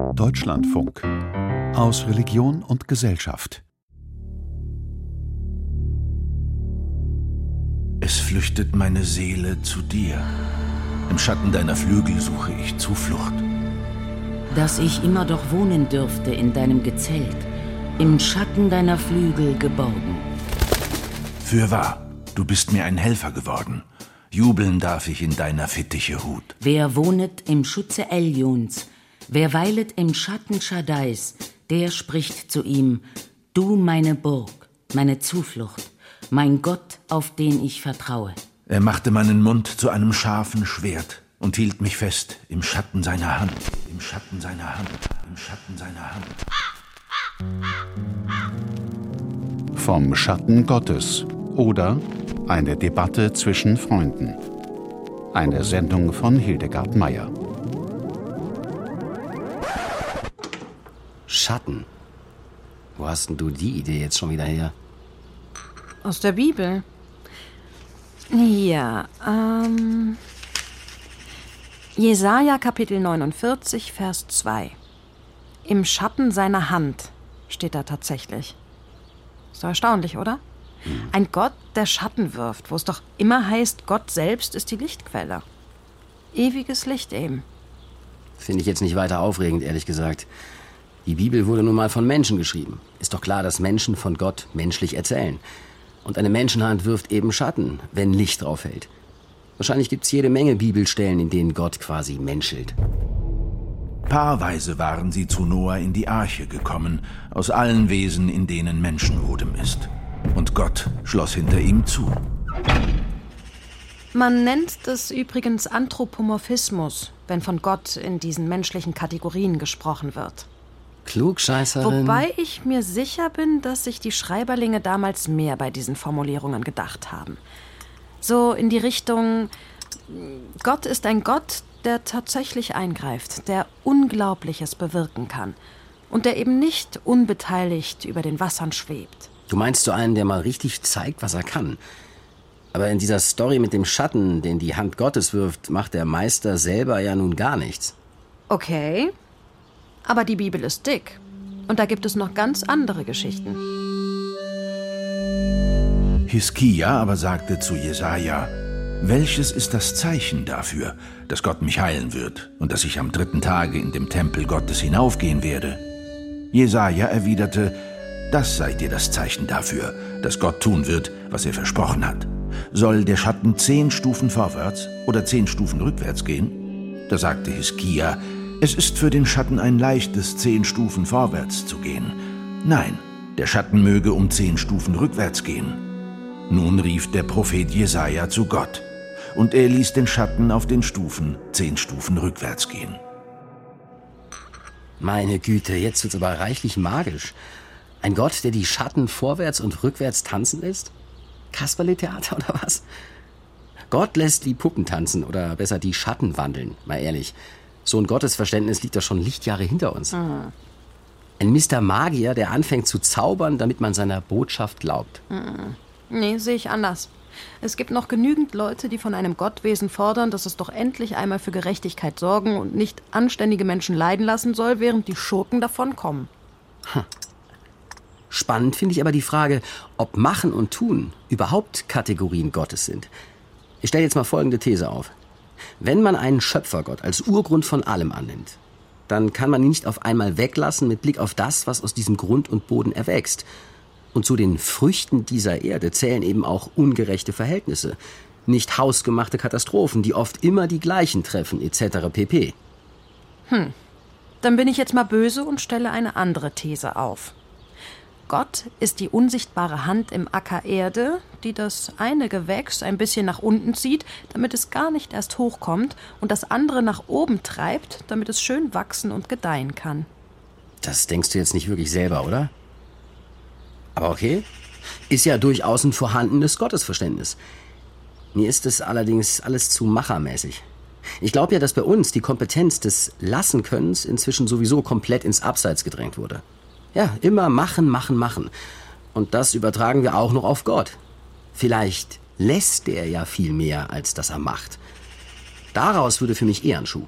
Deutschlandfunk aus Religion und Gesellschaft. Es flüchtet meine Seele zu dir. Im Schatten deiner Flügel suche ich Zuflucht. Dass ich immer doch wohnen dürfte in deinem Gezelt, im Schatten deiner Flügel geborgen. Fürwahr, du bist mir ein Helfer geworden. Jubeln darf ich in deiner Fittiche Hut. Wer wohnet im Schutze Elions, wer weilet im Schatten Schadais, der spricht zu ihm, du meine Burg, meine Zuflucht, mein Gott, auf den ich vertraue. Er machte meinen Mund zu einem scharfen Schwert und hielt mich fest im Schatten seiner Hand, im Schatten seiner Hand, im Schatten seiner Hand. Vom Schatten Gottes oder eine Debatte zwischen Freunden. Eine Sendung von Hildegard Meyer. Schatten. Wo hast denn du die Idee jetzt schon wieder her? Aus der Bibel. Ja, ähm. Jesaja Kapitel 49, Vers 2. Im Schatten seiner Hand steht da tatsächlich. Ist doch erstaunlich, oder? Ein Gott, der Schatten wirft, wo es doch immer heißt, Gott selbst ist die Lichtquelle. Ewiges Licht eben. Finde ich jetzt nicht weiter aufregend, ehrlich gesagt. Die Bibel wurde nun mal von Menschen geschrieben. Ist doch klar, dass Menschen von Gott menschlich erzählen. Und eine Menschenhand wirft eben Schatten, wenn Licht drauf fällt. Wahrscheinlich gibt es jede Menge Bibelstellen, in denen Gott quasi menschelt. Paarweise waren sie zu Noah in die Arche gekommen, aus allen Wesen, in denen Menschenodem ist und Gott schloss hinter ihm zu. Man nennt das übrigens Anthropomorphismus, wenn von Gott in diesen menschlichen Kategorien gesprochen wird. Klugscheißerin. Wobei ich mir sicher bin, dass sich die Schreiberlinge damals mehr bei diesen Formulierungen gedacht haben. So in die Richtung, Gott ist ein Gott, der tatsächlich eingreift, der Unglaubliches bewirken kann und der eben nicht unbeteiligt über den Wassern schwebt. Du meinst so einen, der mal richtig zeigt, was er kann. Aber in dieser Story mit dem Schatten, den die Hand Gottes wirft, macht der Meister selber ja nun gar nichts. Okay. Aber die Bibel ist dick. Und da gibt es noch ganz andere Geschichten. Hiskia aber sagte zu Jesaja: Welches ist das Zeichen dafür, dass Gott mich heilen wird und dass ich am dritten Tage in dem Tempel Gottes hinaufgehen werde? Jesaja erwiderte: das sei dir das Zeichen dafür, dass Gott tun wird, was er versprochen hat. Soll der Schatten zehn Stufen vorwärts oder zehn Stufen rückwärts gehen? Da sagte Hiskia, es ist für den Schatten ein leichtes, zehn Stufen vorwärts zu gehen. Nein, der Schatten möge um zehn Stufen rückwärts gehen. Nun rief der Prophet Jesaja zu Gott, und er ließ den Schatten auf den Stufen zehn Stufen rückwärts gehen. Meine Güte, jetzt wird's aber reichlich magisch. Ein Gott, der die Schatten vorwärts und rückwärts tanzen lässt? Kasperle-Theater oder was? Gott lässt die Puppen tanzen oder besser die Schatten wandeln, mal ehrlich. So ein Gottesverständnis liegt doch schon Lichtjahre hinter uns. Mhm. Ein Mr. Magier, der anfängt zu zaubern, damit man seiner Botschaft glaubt. Mhm. Nee, sehe ich anders. Es gibt noch genügend Leute, die von einem Gottwesen fordern, dass es doch endlich einmal für Gerechtigkeit sorgen und nicht anständige Menschen leiden lassen soll, während die Schurken davonkommen. Hm. Spannend finde ich aber die Frage, ob Machen und Tun überhaupt Kategorien Gottes sind. Ich stelle jetzt mal folgende These auf. Wenn man einen Schöpfergott als Urgrund von allem annimmt, dann kann man ihn nicht auf einmal weglassen mit Blick auf das, was aus diesem Grund und Boden erwächst. Und zu den Früchten dieser Erde zählen eben auch ungerechte Verhältnisse, nicht hausgemachte Katastrophen, die oft immer die gleichen treffen, etc. pp. Hm. Dann bin ich jetzt mal böse und stelle eine andere These auf. Gott ist die unsichtbare Hand im Acker Erde, die das eine Gewächs ein bisschen nach unten zieht, damit es gar nicht erst hochkommt, und das andere nach oben treibt, damit es schön wachsen und gedeihen kann. Das denkst du jetzt nicht wirklich selber, oder? Aber okay. Ist ja durchaus ein vorhandenes Gottesverständnis. Mir ist es allerdings alles zu machermäßig. Ich glaube ja, dass bei uns die Kompetenz des Lassenkönnens inzwischen sowieso komplett ins Abseits gedrängt wurde. Ja, immer machen, machen, machen. Und das übertragen wir auch noch auf Gott. Vielleicht lässt er ja viel mehr, als dass er macht. Daraus würde für mich eher ein Schuh.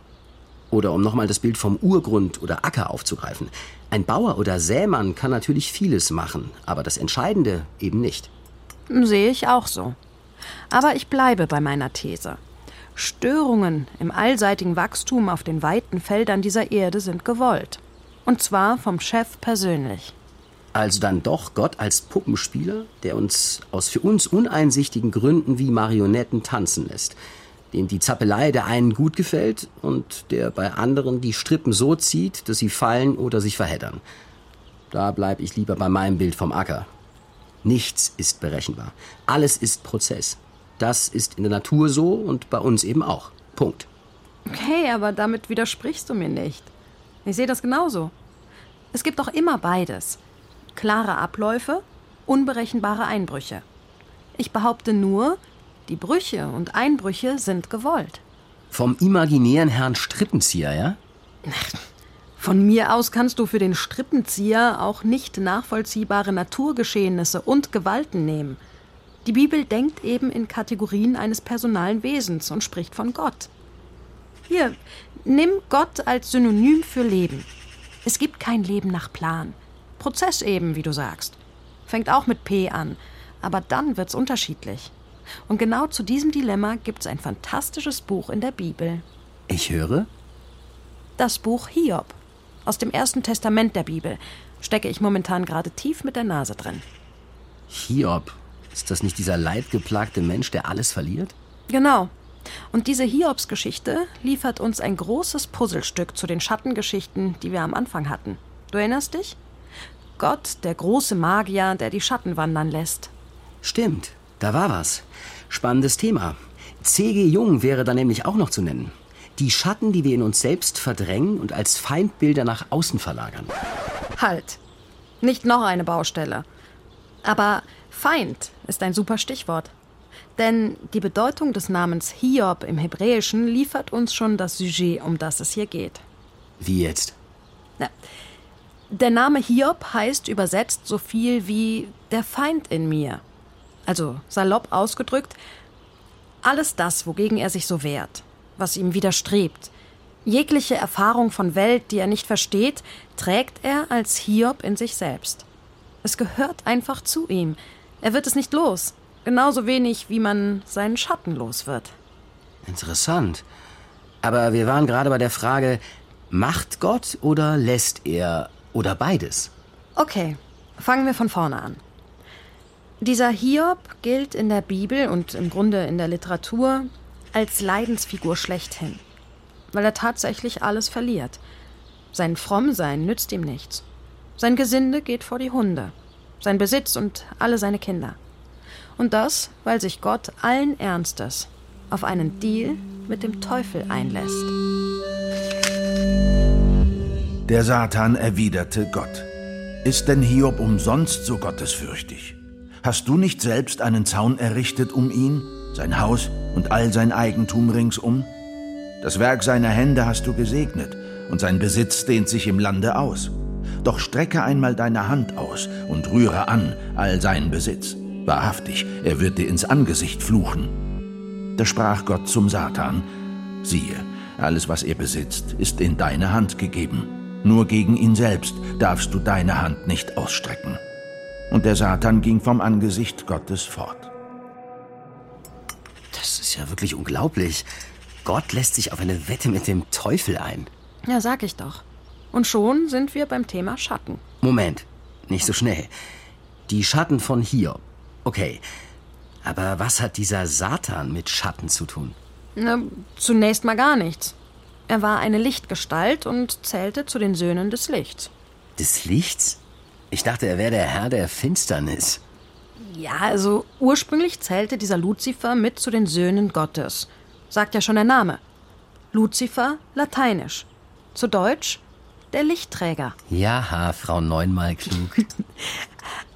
Oder um nochmal das Bild vom Urgrund oder Acker aufzugreifen. Ein Bauer oder Sämann kann natürlich vieles machen, aber das Entscheidende eben nicht. Sehe ich auch so. Aber ich bleibe bei meiner These. Störungen im allseitigen Wachstum auf den weiten Feldern dieser Erde sind gewollt. Und zwar vom Chef persönlich. Also dann doch Gott als Puppenspieler, der uns aus für uns uneinsichtigen Gründen wie Marionetten tanzen lässt dem die Zappelei der einen gut gefällt und der bei anderen die Strippen so zieht, dass sie fallen oder sich verheddern. Da bleibe ich lieber bei meinem Bild vom Acker. Nichts ist berechenbar. Alles ist Prozess. Das ist in der Natur so und bei uns eben auch. Punkt. Okay, aber damit widersprichst du mir nicht. Ich sehe das genauso. Es gibt doch immer beides. Klare Abläufe, unberechenbare Einbrüche. Ich behaupte nur, die Brüche und Einbrüche sind gewollt. Vom imaginären Herrn Strippenzieher, ja? Von mir aus kannst du für den Strippenzieher auch nicht nachvollziehbare Naturgeschehnisse und Gewalten nehmen. Die Bibel denkt eben in Kategorien eines personalen Wesens und spricht von Gott. Hier, nimm Gott als Synonym für Leben. Es gibt kein Leben nach Plan. Prozess eben, wie du sagst. Fängt auch mit P an, aber dann wird's unterschiedlich. Und genau zu diesem Dilemma gibt es ein fantastisches Buch in der Bibel. Ich höre? Das Buch Hiob. Aus dem Ersten Testament der Bibel. Stecke ich momentan gerade tief mit der Nase drin. Hiob? Ist das nicht dieser leidgeplagte Mensch, der alles verliert? Genau. Und diese Hiobs-Geschichte liefert uns ein großes Puzzlestück zu den Schattengeschichten, die wir am Anfang hatten. Du erinnerst dich? Gott, der große Magier, der die Schatten wandern lässt. Stimmt, da war was. Spannendes Thema. C.G. Jung wäre da nämlich auch noch zu nennen. Die Schatten, die wir in uns selbst verdrängen und als Feindbilder nach außen verlagern. Halt. Nicht noch eine Baustelle. Aber Feind ist ein super Stichwort. Denn die Bedeutung des Namens Hiob im Hebräischen liefert uns schon das Sujet, um das es hier geht. Wie jetzt? Na, der Name Hiob heißt übersetzt so viel wie der Feind in mir also salopp ausgedrückt, alles das, wogegen er sich so wehrt, was ihm widerstrebt, jegliche Erfahrung von Welt, die er nicht versteht, trägt er als Hiob in sich selbst. Es gehört einfach zu ihm. Er wird es nicht los, genauso wenig wie man seinen Schatten los wird. Interessant. Aber wir waren gerade bei der Frage, macht Gott oder lässt er oder beides? Okay, fangen wir von vorne an. Dieser Hiob gilt in der Bibel und im Grunde in der Literatur als Leidensfigur schlechthin, weil er tatsächlich alles verliert. Sein Frommsein nützt ihm nichts. Sein Gesinde geht vor die Hunde, sein Besitz und alle seine Kinder. Und das, weil sich Gott allen Ernstes auf einen Deal mit dem Teufel einlässt. Der Satan erwiderte Gott. Ist denn Hiob umsonst so gottesfürchtig? Hast du nicht selbst einen Zaun errichtet um ihn, sein Haus und all sein Eigentum ringsum? Das Werk seiner Hände hast du gesegnet, und sein Besitz dehnt sich im Lande aus. Doch strecke einmal deine Hand aus und rühre an all seinen Besitz. Wahrhaftig, er wird dir ins Angesicht fluchen. Da sprach Gott zum Satan, siehe, alles, was er besitzt, ist in deine Hand gegeben. Nur gegen ihn selbst darfst du deine Hand nicht ausstrecken und der Satan ging vom Angesicht Gottes fort. Das ist ja wirklich unglaublich. Gott lässt sich auf eine Wette mit dem Teufel ein. Ja, sag ich doch. Und schon sind wir beim Thema Schatten. Moment, nicht so schnell. Die Schatten von hier. Okay. Aber was hat dieser Satan mit Schatten zu tun? Na, zunächst mal gar nichts. Er war eine Lichtgestalt und zählte zu den Söhnen des Lichts. Des Lichts? Ich dachte, er wäre der Herr der Finsternis. Ja, also ursprünglich zählte dieser Luzifer mit zu den Söhnen Gottes. Sagt ja schon der Name. Luzifer, lateinisch. Zu Deutsch der Lichtträger. Ja, Frau Neunmal klug.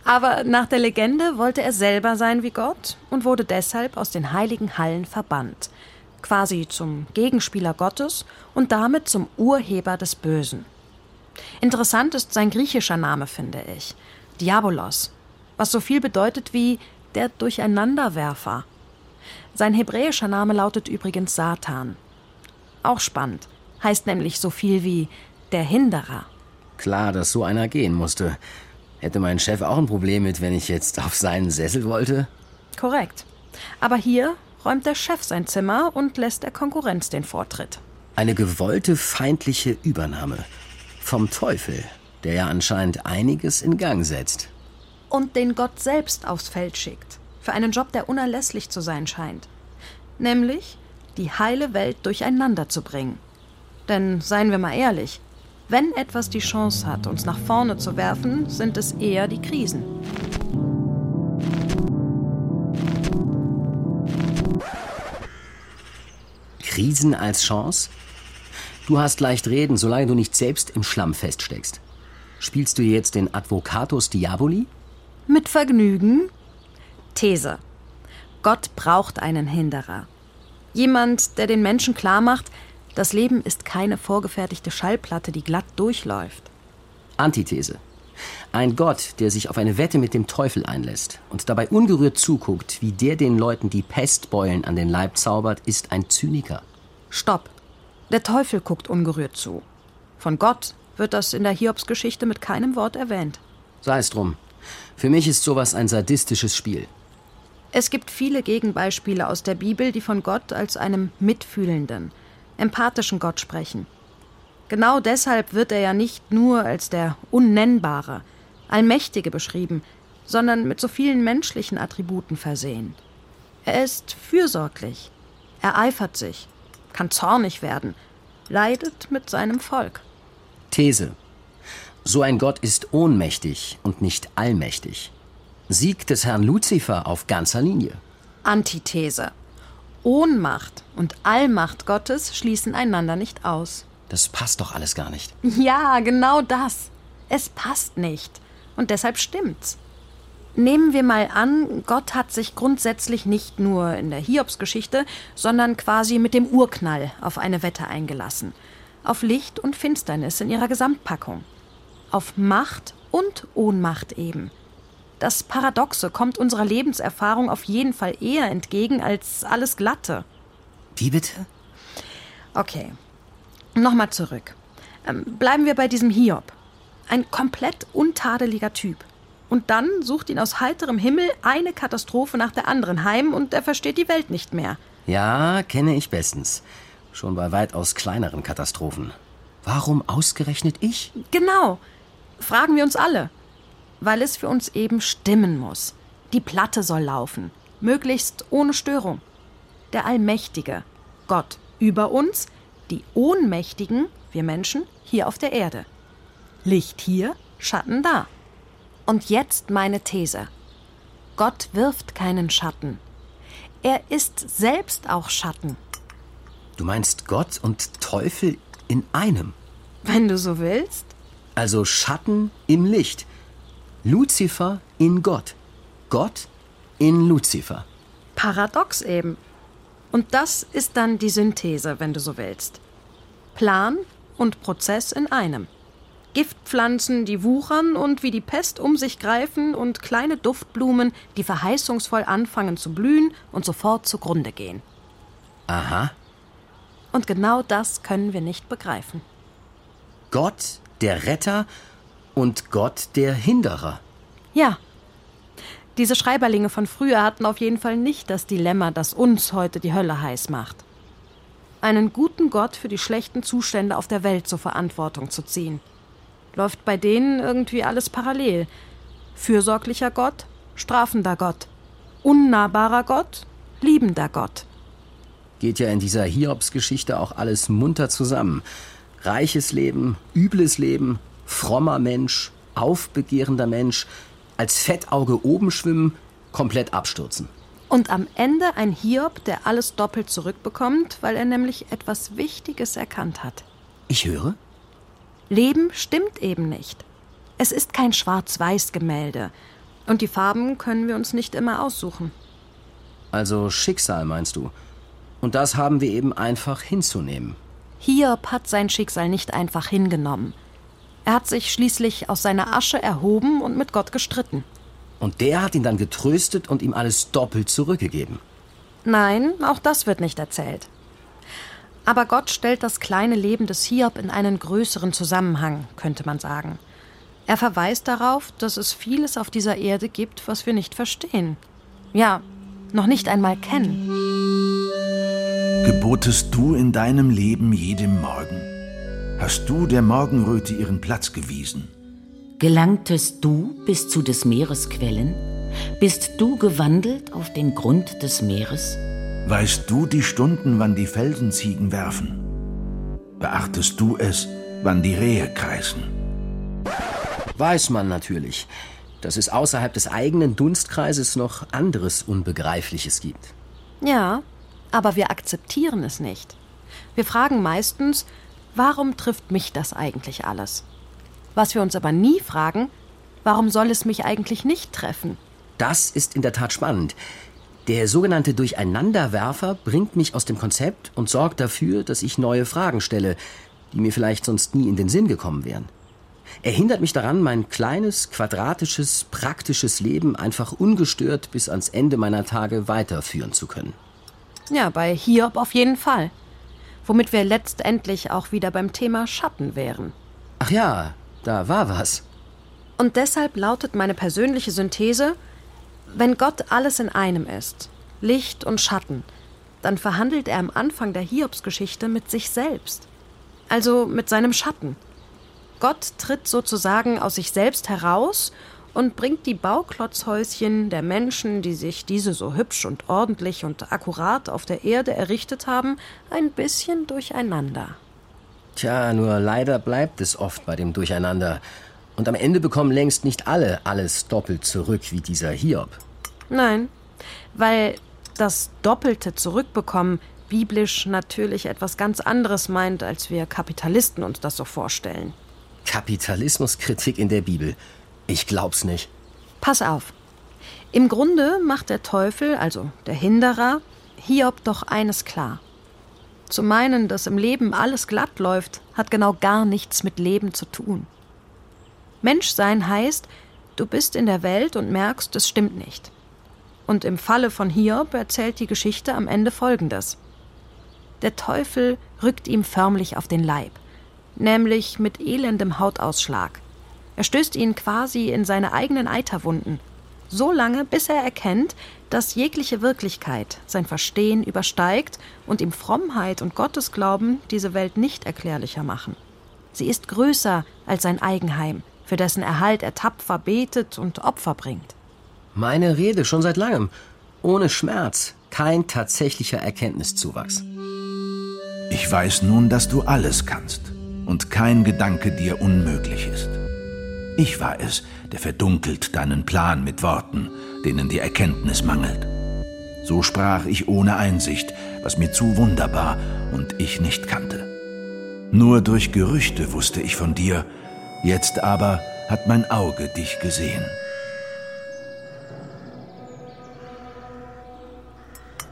Aber nach der Legende wollte er selber sein wie Gott und wurde deshalb aus den heiligen Hallen verbannt. Quasi zum Gegenspieler Gottes und damit zum Urheber des Bösen. Interessant ist sein griechischer Name, finde ich. Diabolos, was so viel bedeutet wie der Durcheinanderwerfer. Sein hebräischer Name lautet übrigens Satan. Auch spannend. heißt nämlich so viel wie der Hinderer. Klar, dass so einer gehen musste. Hätte mein Chef auch ein Problem mit, wenn ich jetzt auf seinen Sessel wollte? Korrekt. Aber hier räumt der Chef sein Zimmer und lässt der Konkurrenz den Vortritt. Eine gewollte feindliche Übernahme. Vom Teufel, der ja anscheinend einiges in Gang setzt. Und den Gott selbst aufs Feld schickt. Für einen Job, der unerlässlich zu sein scheint. Nämlich, die heile Welt durcheinander zu bringen. Denn seien wir mal ehrlich, wenn etwas die Chance hat, uns nach vorne zu werfen, sind es eher die Krisen. Krisen als Chance? Du hast leicht reden, solange du nicht selbst im Schlamm feststeckst. Spielst du jetzt den Advocatus Diaboli? Mit Vergnügen? These. Gott braucht einen Hinderer. Jemand, der den Menschen klarmacht, das Leben ist keine vorgefertigte Schallplatte, die glatt durchläuft. Antithese. Ein Gott, der sich auf eine Wette mit dem Teufel einlässt und dabei ungerührt zuguckt, wie der den Leuten die Pestbeulen an den Leib zaubert, ist ein Zyniker. Stopp. Der Teufel guckt ungerührt zu. Von Gott wird das in der Hiobsgeschichte mit keinem Wort erwähnt. Sei es drum. Für mich ist sowas ein sadistisches Spiel. Es gibt viele Gegenbeispiele aus der Bibel, die von Gott als einem mitfühlenden, empathischen Gott sprechen. Genau deshalb wird er ja nicht nur als der Unnennbare, Allmächtige beschrieben, sondern mit so vielen menschlichen Attributen versehen. Er ist fürsorglich, er eifert sich, kann zornig werden, leidet mit seinem Volk. These. So ein Gott ist ohnmächtig und nicht allmächtig. Sieg des Herrn Luzifer auf ganzer Linie. Antithese. Ohnmacht und Allmacht Gottes schließen einander nicht aus. Das passt doch alles gar nicht. Ja, genau das. Es passt nicht. Und deshalb stimmt's. Nehmen wir mal an, Gott hat sich grundsätzlich nicht nur in der Hiobsgeschichte, sondern quasi mit dem Urknall auf eine Wette eingelassen. Auf Licht und Finsternis in ihrer Gesamtpackung. Auf Macht und Ohnmacht eben. Das Paradoxe kommt unserer Lebenserfahrung auf jeden Fall eher entgegen als alles Glatte. Wie bitte? Okay. Nochmal zurück. Ähm, bleiben wir bei diesem Hiob. Ein komplett untadeliger Typ. Und dann sucht ihn aus heiterem Himmel eine Katastrophe nach der anderen heim und er versteht die Welt nicht mehr. Ja, kenne ich bestens. Schon bei weitaus kleineren Katastrophen. Warum ausgerechnet ich? Genau. Fragen wir uns alle weil es für uns eben stimmen muss. Die Platte soll laufen, möglichst ohne Störung. Der Allmächtige, Gott über uns, die Ohnmächtigen, wir Menschen, hier auf der Erde. Licht hier, Schatten da. Und jetzt meine These. Gott wirft keinen Schatten. Er ist selbst auch Schatten. Du meinst Gott und Teufel in einem? Wenn du so willst. Also Schatten im Licht. Luzifer in Gott. Gott in Luzifer. Paradox eben. Und das ist dann die Synthese, wenn du so willst. Plan und Prozess in einem. Giftpflanzen, die wuchern und wie die Pest um sich greifen und kleine Duftblumen, die verheißungsvoll anfangen zu blühen und sofort zugrunde gehen. Aha. Und genau das können wir nicht begreifen. Gott, der Retter, und Gott der Hinderer. Ja. Diese Schreiberlinge von früher hatten auf jeden Fall nicht das Dilemma, das uns heute die Hölle heiß macht. Einen guten Gott für die schlechten Zustände auf der Welt zur Verantwortung zu ziehen. Läuft bei denen irgendwie alles parallel. Fürsorglicher Gott, strafender Gott. Unnahbarer Gott, liebender Gott. Geht ja in dieser Hiobs-Geschichte auch alles munter zusammen. Reiches Leben, übles Leben, frommer Mensch, aufbegehrender Mensch, als Fettauge oben schwimmen, komplett abstürzen. Und am Ende ein Hiob, der alles doppelt zurückbekommt, weil er nämlich etwas Wichtiges erkannt hat. Ich höre? Leben stimmt eben nicht. Es ist kein Schwarz-Weiß-Gemälde. Und die Farben können wir uns nicht immer aussuchen. Also Schicksal, meinst du? Und das haben wir eben einfach hinzunehmen. Hiob hat sein Schicksal nicht einfach hingenommen. Er hat sich schließlich aus seiner Asche erhoben und mit Gott gestritten. Und der hat ihn dann getröstet und ihm alles doppelt zurückgegeben. Nein, auch das wird nicht erzählt. Aber Gott stellt das kleine Leben des Hiob in einen größeren Zusammenhang, könnte man sagen. Er verweist darauf, dass es vieles auf dieser Erde gibt, was wir nicht verstehen. Ja, noch nicht einmal kennen. Gebotest du in deinem Leben jedem Morgen? Hast du der Morgenröte ihren Platz gewiesen? Gelangtest du bis zu des Meeres Quellen? Bist du gewandelt auf den Grund des Meeres? Weißt du die Stunden, wann die Felsenziegen werfen? Beachtest du es, wann die Rehe kreisen? Weiß man natürlich, dass es außerhalb des eigenen Dunstkreises noch anderes Unbegreifliches gibt. Ja, aber wir akzeptieren es nicht. Wir fragen meistens, warum trifft mich das eigentlich alles? Was wir uns aber nie fragen, warum soll es mich eigentlich nicht treffen? Das ist in der Tat spannend. Der sogenannte Durcheinanderwerfer bringt mich aus dem Konzept und sorgt dafür, dass ich neue Fragen stelle, die mir vielleicht sonst nie in den Sinn gekommen wären. Er hindert mich daran, mein kleines, quadratisches, praktisches Leben einfach ungestört bis ans Ende meiner Tage weiterführen zu können. Ja, bei Hiob auf jeden Fall. Womit wir letztendlich auch wieder beim Thema Schatten wären. Ach ja, da war was. Und deshalb lautet meine persönliche Synthese, wenn Gott alles in einem ist, Licht und Schatten, dann verhandelt er am Anfang der Hiobsgeschichte mit sich selbst, also mit seinem Schatten. Gott tritt sozusagen aus sich selbst heraus und bringt die Bauklotzhäuschen der Menschen, die sich diese so hübsch und ordentlich und akkurat auf der Erde errichtet haben, ein bisschen durcheinander. Tja, nur leider bleibt es oft bei dem Durcheinander. Und am Ende bekommen längst nicht alle alles doppelt zurück wie dieser Hiob. Nein, weil das doppelte Zurückbekommen biblisch natürlich etwas ganz anderes meint, als wir Kapitalisten uns das so vorstellen. Kapitalismuskritik in der Bibel. Ich glaub's nicht. Pass auf. Im Grunde macht der Teufel, also der Hinderer, Hiob doch eines klar. Zu meinen, dass im Leben alles glatt läuft, hat genau gar nichts mit Leben zu tun. Menschsein heißt, du bist in der Welt und merkst, es stimmt nicht. Und im Falle von Hiob erzählt die Geschichte am Ende Folgendes. Der Teufel rückt ihm förmlich auf den Leib, nämlich mit elendem Hautausschlag. Er stößt ihn quasi in seine eigenen Eiterwunden, so lange, bis er erkennt, dass jegliche Wirklichkeit sein Verstehen übersteigt und ihm Frommheit und Gottesglauben diese Welt nicht erklärlicher machen. Sie ist größer als sein Eigenheim, für dessen Erhalt er tapfer betet und Opfer bringt. Meine Rede schon seit langem. Ohne Schmerz, kein tatsächlicher Erkenntniszuwachs. Ich weiß nun, dass du alles kannst und kein Gedanke dir unmöglich ist. Ich war es, der verdunkelt deinen Plan mit Worten, denen die Erkenntnis mangelt. So sprach ich ohne Einsicht, was mir zu wunderbar und ich nicht kannte. Nur durch Gerüchte wusste ich von dir, Jetzt aber hat mein Auge dich gesehen.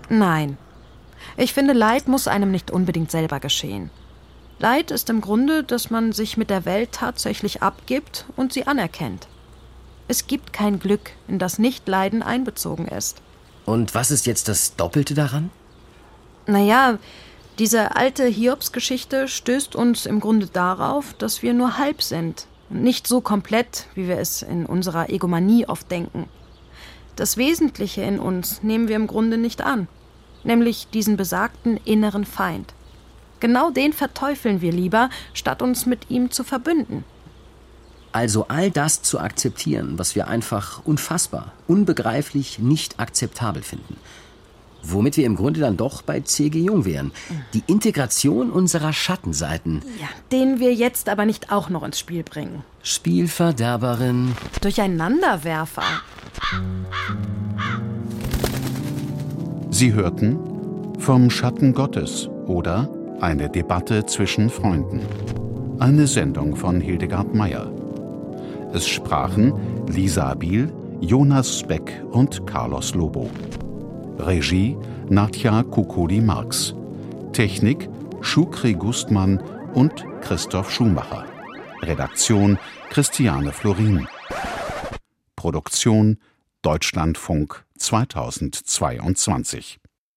Nein. Ich finde, Leid muss einem nicht unbedingt selber geschehen. Leid ist im Grunde, dass man sich mit der Welt tatsächlich abgibt und sie anerkennt. Es gibt kein Glück, in das Nicht-Leiden einbezogen ist. Und was ist jetzt das Doppelte daran? Naja, diese alte Hiobs-Geschichte stößt uns im Grunde darauf, dass wir nur halb sind, nicht so komplett, wie wir es in unserer Egomanie oft denken. Das Wesentliche in uns nehmen wir im Grunde nicht an, nämlich diesen besagten inneren Feind. Genau den verteufeln wir lieber, statt uns mit ihm zu verbünden. Also all das zu akzeptieren, was wir einfach unfassbar, unbegreiflich, nicht akzeptabel finden – Womit wir im Grunde dann doch bei C.G. Jung wären. Die Integration unserer Schattenseiten. Ja, den wir jetzt aber nicht auch noch ins Spiel bringen. Spielverderberin. Durcheinanderwerfer. Sie hörten Vom Schatten Gottes oder Eine Debatte zwischen Freunden. Eine Sendung von Hildegard Meyer. Es sprachen Lisa Biel, Jonas Beck und Carlos Lobo. Regie Nadja Kukoli-Marx. Technik Schukri Gustmann und Christoph Schumacher. Redaktion Christiane Florin. Produktion Deutschlandfunk 2022